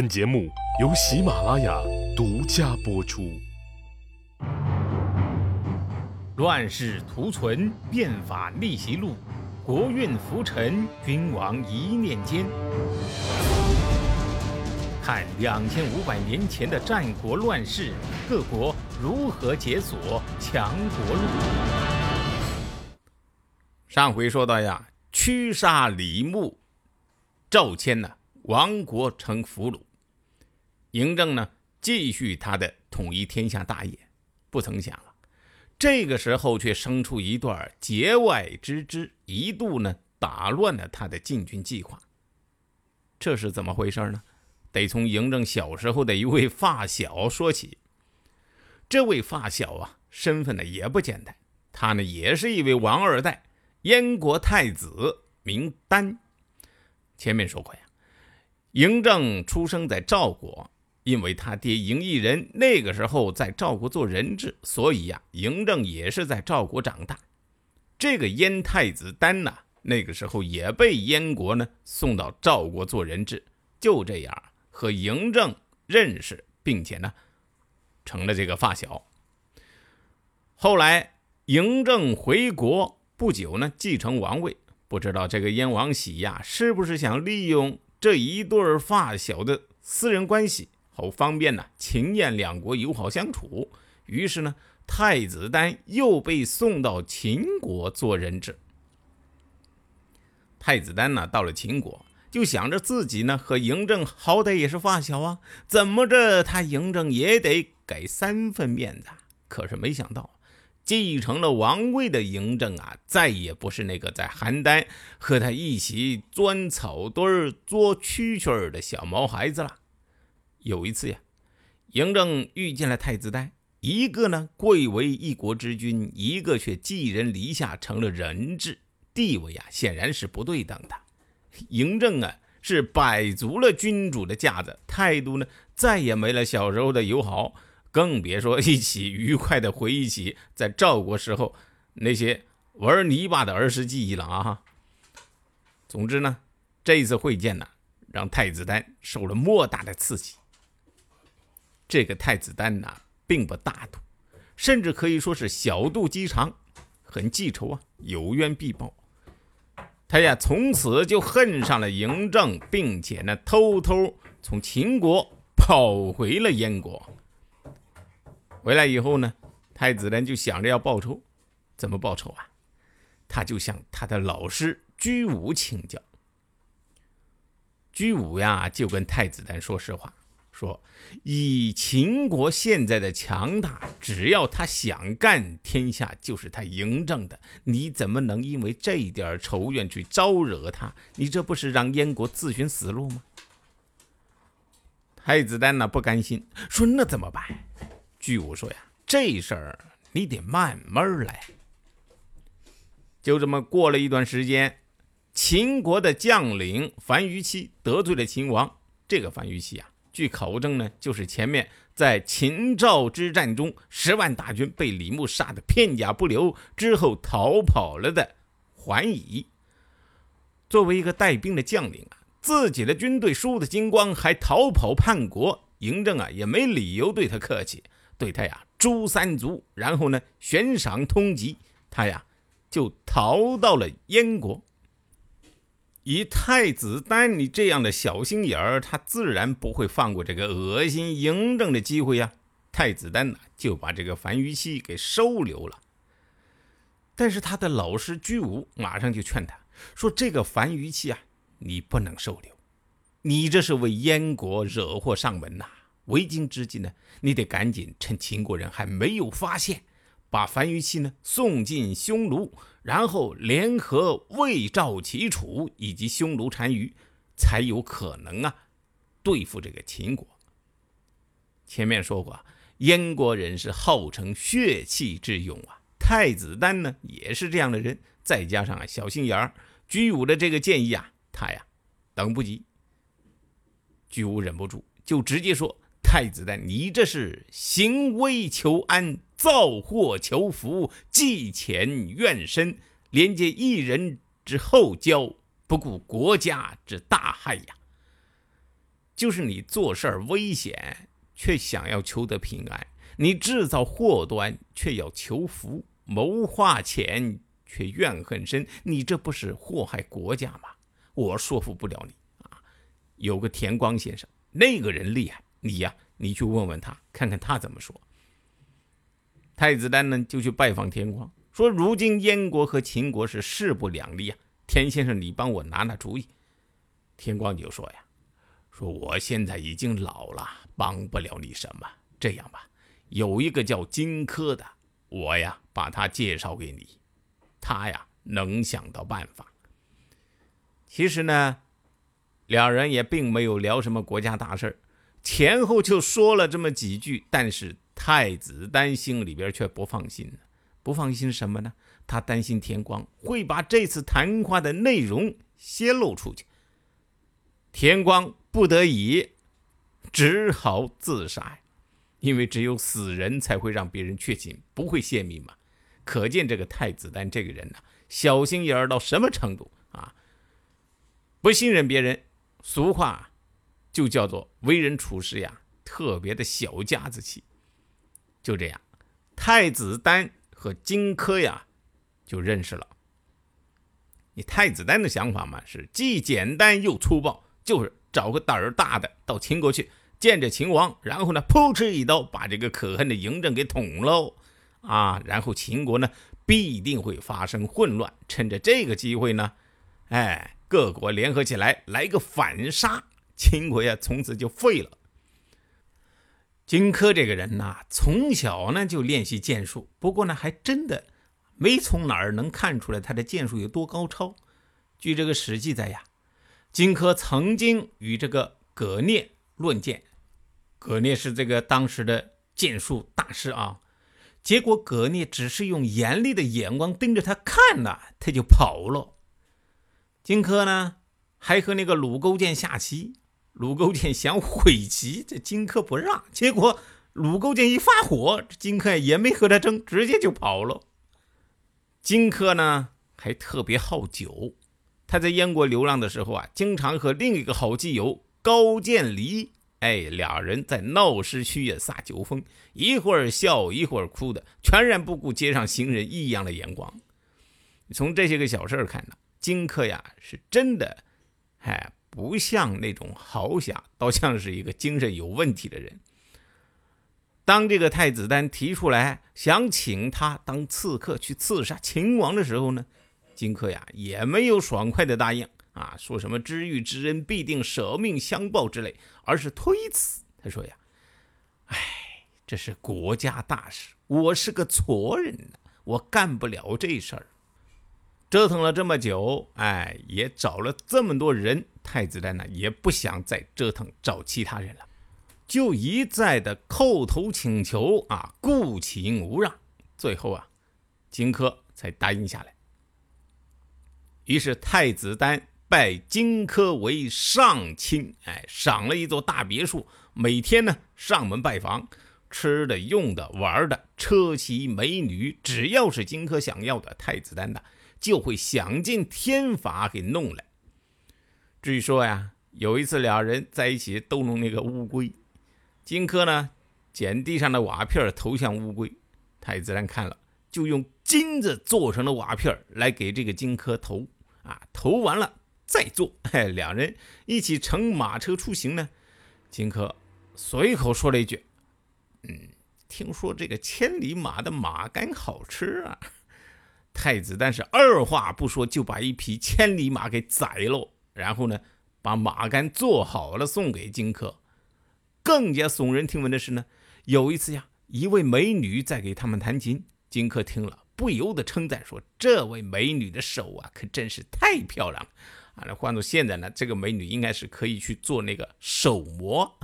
本节目由喜马拉雅独家播出。乱世图存，变法逆袭录，国运浮沉，君王一念间。看两千五百年前的战国乱世，各国如何解锁强国路。上回说到呀，驱杀李牧，赵谦呢，亡国成俘虏。嬴政呢，继续他的统一天下大业，不曾想啊，这个时候却生出一段节外之枝，一度呢打乱了他的进军计划。这是怎么回事呢？得从嬴政小时候的一位发小说起。这位发小啊，身份呢也不简单，他呢也是一位王二代，燕国太子，名丹。前面说过呀，嬴政出生在赵国。因为他爹嬴异人那个时候在赵国做人质，所以呀，嬴政也是在赵国长大。这个燕太子丹呐，那个时候也被燕国呢送到赵国做人质，就这样和嬴政认识，并且呢成了这个发小。后来嬴政回国不久呢，继承王位，不知道这个燕王喜呀，是不是想利用这一对发小的私人关系？好方便呢，秦燕两国友好相处。于是呢，太子丹又被送到秦国做人质。太子丹呢，到了秦国，就想着自己呢和嬴政好歹也是发小啊，怎么着他嬴政也得给三分面子。可是没想到，继承了王位的嬴政啊，再也不是那个在邯郸和他一起钻草堆儿、捉蛐蛐儿的小毛孩子了。有一次呀，嬴政遇见了太子丹，一个呢贵为一国之君，一个却寄人篱下成了人质，地位啊显然是不对等的。嬴政啊是摆足了君主的架子，态度呢再也没了小时候的友好，更别说一起愉快的回忆起在赵国时候那些玩泥巴的儿时记忆了啊！总之呢，这一次会见呢，让太子丹受了莫大的刺激。这个太子丹呐，并不大度，甚至可以说是小肚鸡肠，很记仇啊，有冤必报。他呀，从此就恨上了嬴政，并且呢，偷偷从秦国跑回了燕国。回来以后呢，太子丹就想着要报仇，怎么报仇啊？他就向他的老师居武请教。居武呀，就跟太子丹说实话。说，以秦国现在的强大，只要他想干，天下就是他嬴政的。你怎么能因为这一点仇怨去招惹他？你这不是让燕国自寻死路吗？太子丹呢不甘心，说那怎么办？据我说呀，这事儿你得慢慢来。就这么过了一段时间，秦国的将领樊於期得罪了秦王。这个樊於期啊。据考证呢，就是前面在秦赵之战中，十万大军被李牧杀得片甲不留之后逃跑了的桓乙。作为一个带兵的将领啊，自己的军队输得精光，还逃跑叛国，嬴政啊也没理由对他客气，对他呀诛三族，然后呢悬赏通缉，他呀就逃到了燕国。以太子丹你这样的小心眼儿，他自然不会放过这个恶心嬴政的机会呀。太子丹呢，就把这个樊於期给收留了。但是他的老师居武马上就劝他说：“这个樊於期啊，你不能收留，你这是为燕国惹祸上门呐！为今之计呢，你得赶紧趁秦国人还没有发现。”把樊於期呢送进匈奴，然后联合魏、赵、齐、楚以及匈奴单于，才有可能啊对付这个秦国。前面说过，燕国人是号称血气之勇啊，太子丹呢也是这样的人，再加上啊小心眼儿，居武的这个建议啊，他呀等不及。居武忍不住就直接说。太子丹，你这是行危求安，造祸求福，计浅怨深，连接一人之后交，不顾国家之大害呀！就是你做事儿危险，却想要求得平安；你制造祸端，却要求福；谋划浅，却怨恨深。你这不是祸害国家吗？我说服不了你啊！有个田光先生，那个人厉害，你呀，你去问问他，看看他怎么说。太子丹呢，就去拜访田光，说：“如今燕国和秦国是势不两立啊，田先生，你帮我拿拿主意。”田光就说：“呀，说我现在已经老了，帮不了你什么。这样吧，有一个叫荆轲的，我呀把他介绍给你，他呀能想到办法。”其实呢，两人也并没有聊什么国家大事前后就说了这么几句，但是。太子丹心里边却不放心不放心什么呢？他担心田光会把这次谈话的内容泄露出去。田光不得已，只好自杀，因为只有死人才会让别人确信不会泄密嘛。可见这个太子丹这个人呢，小心眼到什么程度啊？不信任别人，俗话就叫做为人处事呀，特别的小家子气。就这样，太子丹和荆轲呀就认识了。你太子丹的想法嘛，是既简单又粗暴，就是找个胆儿大的到秦国去见着秦王，然后呢，噗嗤一刀把这个可恨的嬴政给捅喽啊！然后秦国呢必定会发生混乱，趁着这个机会呢，哎，各国联合起来来个反杀，秦国呀从此就废了。荆轲这个人呐，从小呢就练习剑术，不过呢，还真的没从哪儿能看出来他的剑术有多高超。据这个史记载呀，荆轲曾经与这个葛聂论剑，葛聂是这个当时的剑术大师啊。结果葛聂只是用严厉的眼光盯着他看呐，他就跑了。荆轲呢，还和那个鲁勾践下棋。鲁勾践想毁棋，这荆轲不让，结果鲁勾践一发火，这荆轲也没和他争，直接就跑了。荆轲呢还特别好酒，他在燕国流浪的时候啊，经常和另一个好基友高渐离，哎，俩人在闹市区也撒酒疯，一会儿笑一会儿哭的，全然不顾街上行人异样的眼光。从这些个小事看呢，荆轲呀是真的，哎。不像那种豪侠，倒像是一个精神有问题的人。当这个太子丹提出来想请他当刺客去刺杀秦王的时候呢，荆轲呀也没有爽快的答应啊，说什么知遇之恩必定舍命相报之类，而是推辞。他说呀：“哎，这是国家大事，我是个矬人呢，我干不了这事儿。”折腾了这么久，哎，也找了这么多人，太子丹呢也不想再折腾找其他人了，就一再的叩头请求啊，顾请无让，最后啊，荆轲才答应下来。于是太子丹拜荆轲为上卿，哎，赏了一座大别墅，每天呢上门拜访，吃的、用的、玩的，车骑美女，只要是荆轲想要的，太子丹的。就会想尽天法给弄来。据说呀，有一次俩人在一起逗弄那个乌龟，荆轲呢捡地上的瓦片投向乌龟，太子丹看了，就用金子做成的瓦片来给这个荆轲投啊，投完了再做。哎，两人一起乘马车出行呢，荆轲随口说了一句：“嗯，听说这个千里马的马肝好吃啊。”太子丹是二话不说就把一匹千里马给宰了，然后呢，把马肝做好了送给荆轲。更加耸人听闻的是呢，有一次呀，一位美女在给他们弹琴，荆轲听了不由得称赞说：“这位美女的手啊，可真是太漂亮了啊！”那换做现在呢，这个美女应该是可以去做那个手模。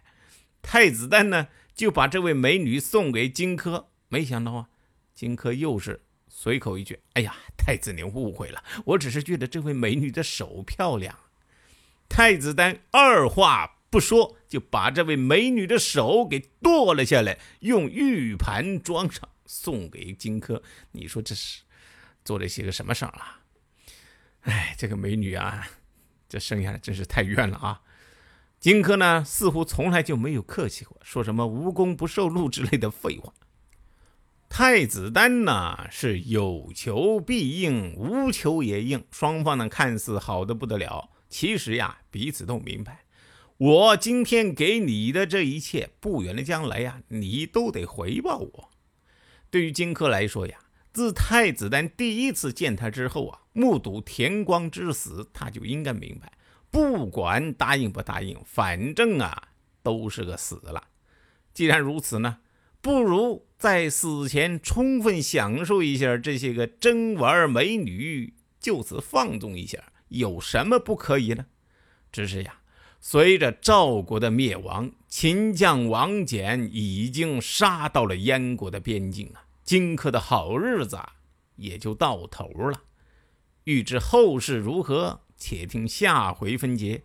太子丹呢，就把这位美女送给荆轲，没想到啊，荆轲又是。随口一句：“哎呀，太子您误会了，我只是觉得这位美女的手漂亮。”太子丹二话不说，就把这位美女的手给剁了下来，用玉盘装上，送给荆轲。你说这是做了些个什么事儿啊？哎，这个美女啊，这生下来真是太冤了啊！荆轲呢，似乎从来就没有客气过，说什么无功不受禄之类的废话。太子丹呢，是有求必应，无求也应。双方呢，看似好的不得了，其实呀，彼此都明白，我今天给你的这一切，不远的将来呀，你都得回报我。对于荆轲来说呀，自太子丹第一次见他之后啊，目睹田光之死，他就应该明白。不管答应不答应，反正啊都是个死了。既然如此呢，不如在死前充分享受一下这些个珍玩美女，就此放纵一下，有什么不可以呢？只是呀，随着赵国的灭亡，秦将王翦已经杀到了燕国的边境啊，荆轲的好日子也就到头了。欲知后事如何？且听下回分解。